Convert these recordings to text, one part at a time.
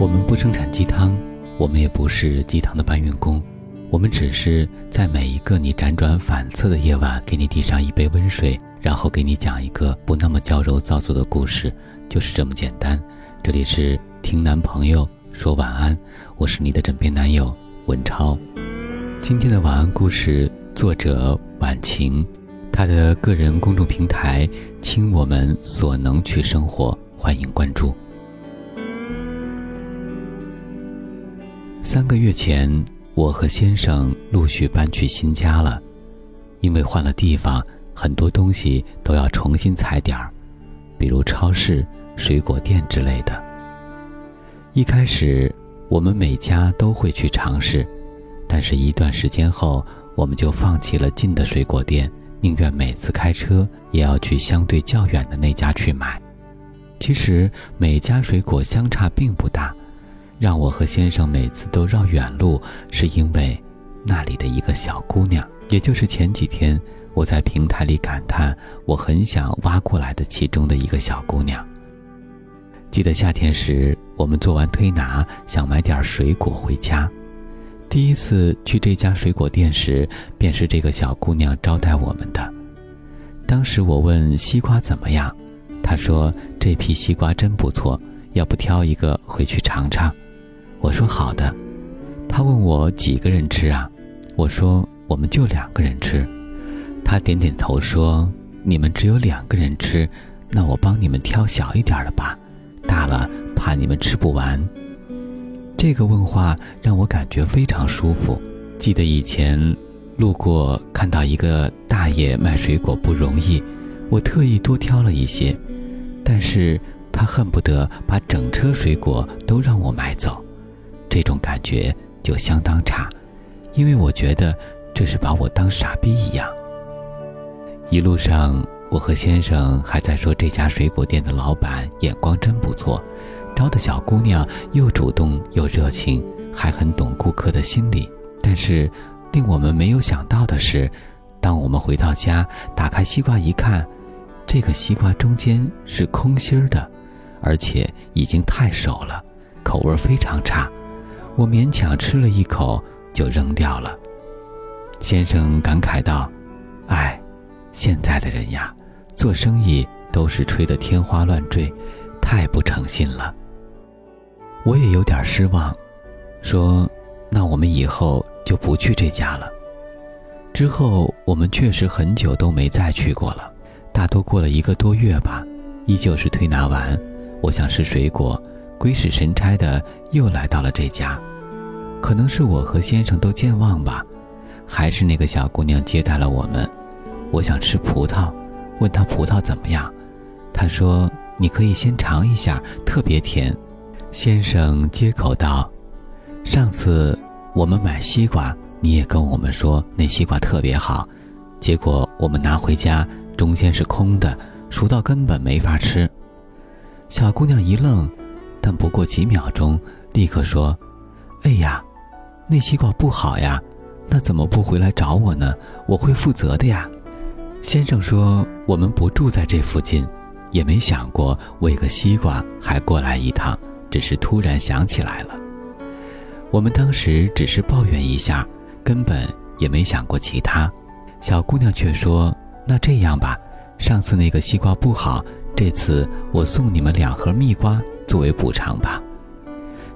我们不生产鸡汤，我们也不是鸡汤的搬运工，我们只是在每一个你辗转反侧的夜晚，给你递上一杯温水，然后给你讲一个不那么矫揉造作的故事，就是这么简单。这里是听男朋友说晚安，我是你的枕边男友文超。今天的晚安故事作者晚晴，他的个人公众平台“倾我们所能去生活”，欢迎关注。三个月前，我和先生陆续搬去新家了，因为换了地方，很多东西都要重新踩点儿，比如超市、水果店之类的。一开始，我们每家都会去尝试，但是一段时间后，我们就放弃了近的水果店，宁愿每次开车也要去相对较远的那家去买。其实每家水果相差并不大。让我和先生每次都绕远路，是因为那里的一个小姑娘，也就是前几天我在平台里感叹我很想挖过来的其中的一个小姑娘。记得夏天时，我们做完推拿，想买点水果回家。第一次去这家水果店时，便是这个小姑娘招待我们的。当时我问西瓜怎么样，她说这批西瓜真不错，要不挑一个回去尝尝。我说好的，他问我几个人吃啊？我说我们就两个人吃。他点点头说：“你们只有两个人吃，那我帮你们挑小一点的吧，大了怕你们吃不完。”这个问话让我感觉非常舒服。记得以前路过看到一个大爷卖水果不容易，我特意多挑了一些，但是他恨不得把整车水果都让我买走。这种感觉就相当差，因为我觉得这是把我当傻逼一样。一路上，我和先生还在说这家水果店的老板眼光真不错，招的小姑娘又主动又热情，还很懂顾客的心理。但是，令我们没有想到的是，当我们回到家，打开西瓜一看，这个西瓜中间是空心儿的，而且已经太熟了，口味非常差。我勉强吃了一口，就扔掉了。先生感慨道：“哎，现在的人呀，做生意都是吹得天花乱坠，太不诚信了。”我也有点失望，说：“那我们以后就不去这家了。”之后我们确实很久都没再去过了，大多过了一个多月吧，依旧是推拿完，我想吃水果，鬼使神差的又来到了这家。可能是我和先生都健忘吧，还是那个小姑娘接待了我们。我想吃葡萄，问她葡萄怎么样，她说你可以先尝一下，特别甜。先生接口道：“上次我们买西瓜，你也跟我们说那西瓜特别好，结果我们拿回家中间是空的，熟到根本没法吃。”小姑娘一愣，但不过几秒钟，立刻说：“哎呀！”那西瓜不好呀，那怎么不回来找我呢？我会负责的呀。先生说我们不住在这附近，也没想过为个西瓜还过来一趟，只是突然想起来了。我们当时只是抱怨一下，根本也没想过其他。小姑娘却说：“那这样吧，上次那个西瓜不好，这次我送你们两盒蜜瓜作为补偿吧。”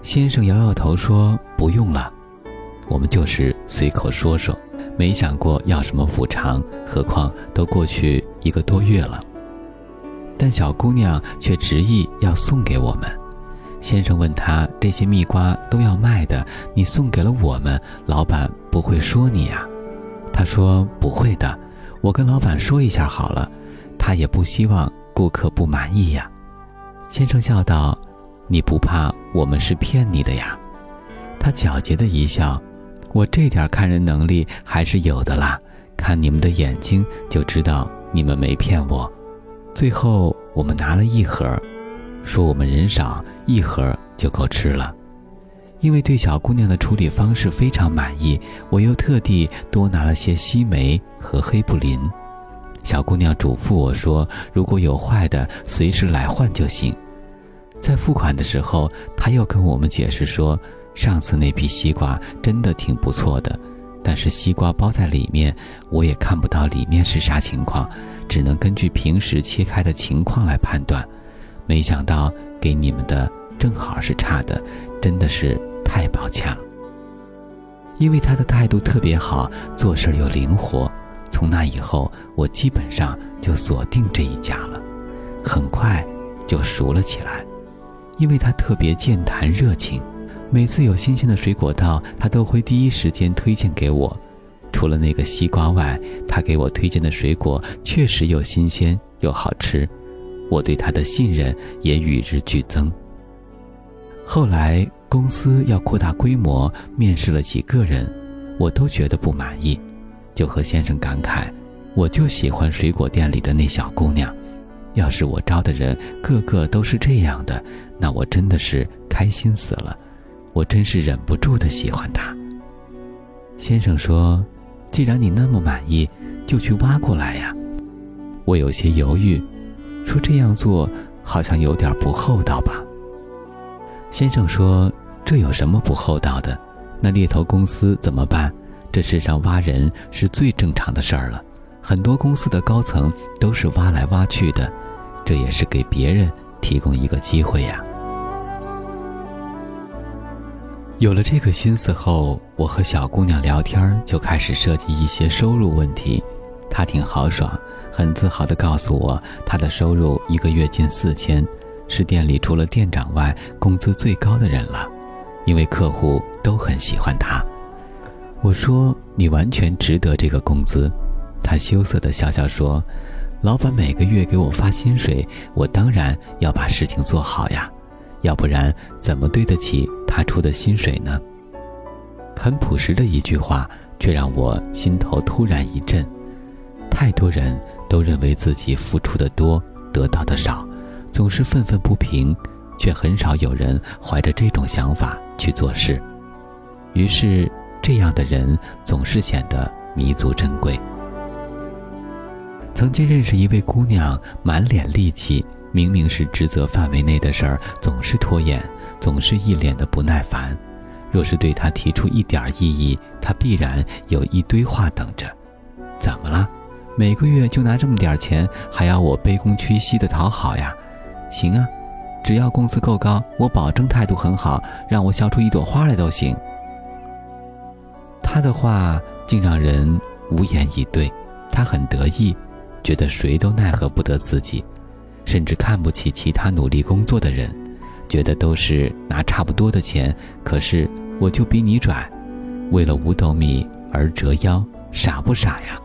先生摇摇头说：“不用了。”我们就是随口说说，没想过要什么补偿，何况都过去一个多月了。但小姑娘却执意要送给我们。先生问她：“这些蜜瓜都要卖的，你送给了我们，老板不会说你呀？”她说：“不会的，我跟老板说一下好了，他也不希望顾客不满意呀。”先生笑道：“你不怕我们是骗你的呀？”他狡黠的一笑。我这点看人能力还是有的啦，看你们的眼睛就知道你们没骗我。最后我们拿了一盒，说我们人少，一盒就够吃了。因为对小姑娘的处理方式非常满意，我又特地多拿了些西梅和黑布林。小姑娘嘱咐我说，如果有坏的，随时来换就行。在付款的时候，他又跟我们解释说，上次那批西瓜真的挺不错的，但是西瓜包在里面，我也看不到里面是啥情况，只能根据平时切开的情况来判断。没想到给你们的正好是差的，真的是太抱歉了。因为他的态度特别好，做事又灵活，从那以后，我基本上就锁定这一家了，很快就熟了起来。因为他特别健谈热情，每次有新鲜的水果到，他都会第一时间推荐给我。除了那个西瓜外，他给我推荐的水果确实又新鲜又好吃，我对他的信任也与日俱增。后来公司要扩大规模，面试了几个人，我都觉得不满意，就和先生感慨：“我就喜欢水果店里的那小姑娘。”要是我招的人个个都是这样的，那我真的是开心死了，我真是忍不住的喜欢她。先生说：“既然你那么满意，就去挖过来呀。”我有些犹豫，说这样做好像有点不厚道吧。先生说：“这有什么不厚道的？那猎头公司怎么办？这世上挖人是最正常的事儿了，很多公司的高层都是挖来挖去的。”这也是给别人提供一个机会呀。有了这个心思后，我和小姑娘聊天就开始涉及一些收入问题。她挺豪爽，很自豪地告诉我，她的收入一个月近四千，是店里除了店长外工资最高的人了，因为客户都很喜欢她。我说：“你完全值得这个工资。”他羞涩地笑笑说。老板每个月给我发薪水，我当然要把事情做好呀，要不然怎么对得起他出的薪水呢？很朴实的一句话，却让我心头突然一震。太多人都认为自己付出的多，得到的少，总是愤愤不平，却很少有人怀着这种想法去做事。于是，这样的人总是显得弥足珍贵。曾经认识一位姑娘，满脸戾气，明明是职责范围内的事儿，总是拖延，总是一脸的不耐烦。若是对她提出一点异议，她必然有一堆话等着。怎么了？每个月就拿这么点钱，还要我卑躬屈膝的讨好呀？行啊，只要工资够高，我保证态度很好，让我笑出一朵花来都行。他的话竟让人无言以对，他很得意。觉得谁都奈何不得自己，甚至看不起其他努力工作的人，觉得都是拿差不多的钱，可是我就比你拽，为了五斗米而折腰，傻不傻呀？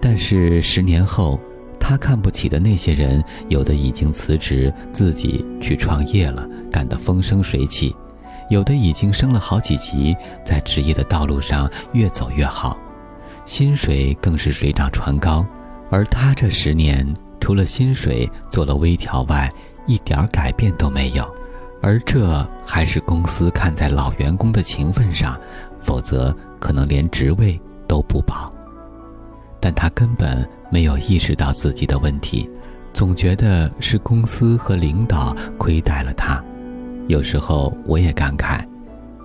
但是十年后，他看不起的那些人，有的已经辞职自己去创业了，干得风生水起；有的已经升了好几级，在职业的道路上越走越好。薪水更是水涨船高，而他这十年除了薪水做了微调外，一点改变都没有。而这还是公司看在老员工的情分上，否则可能连职位都不保。但他根本没有意识到自己的问题，总觉得是公司和领导亏待了他。有时候我也感慨，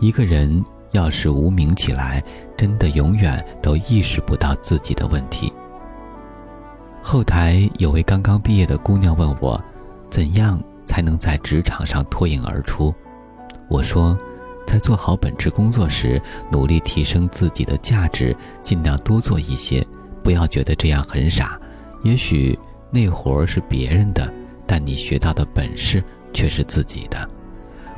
一个人。要是无名起来，真的永远都意识不到自己的问题。后台有位刚刚毕业的姑娘问我，怎样才能在职场上脱颖而出？我说，在做好本职工作时，努力提升自己的价值，尽量多做一些，不要觉得这样很傻。也许那活儿是别人的，但你学到的本事却是自己的。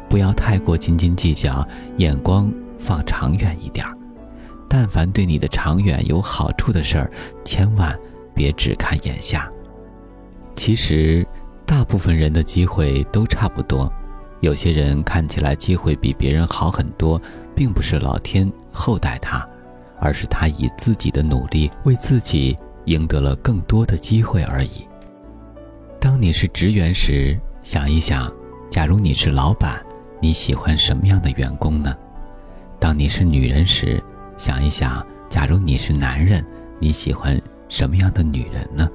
不要太过斤斤计较，眼光。放长远一点儿，但凡对你的长远有好处的事儿，千万别只看眼下。其实，大部分人的机会都差不多。有些人看起来机会比别人好很多，并不是老天厚待他，而是他以自己的努力为自己赢得了更多的机会而已。当你是职员时，想一想，假如你是老板，你喜欢什么样的员工呢？当你是女人时，想一想，假如你是男人，你喜欢什么样的女人呢？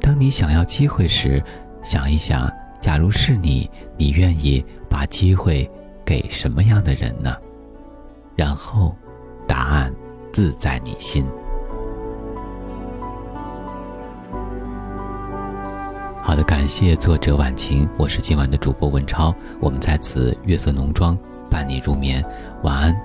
当你想要机会时，想一想，假如是你，你愿意把机会给什么样的人呢？然后，答案自在你心。好的，感谢作者晚晴，我是今晚的主播文超，我们在此月色浓妆伴你入眠，晚安，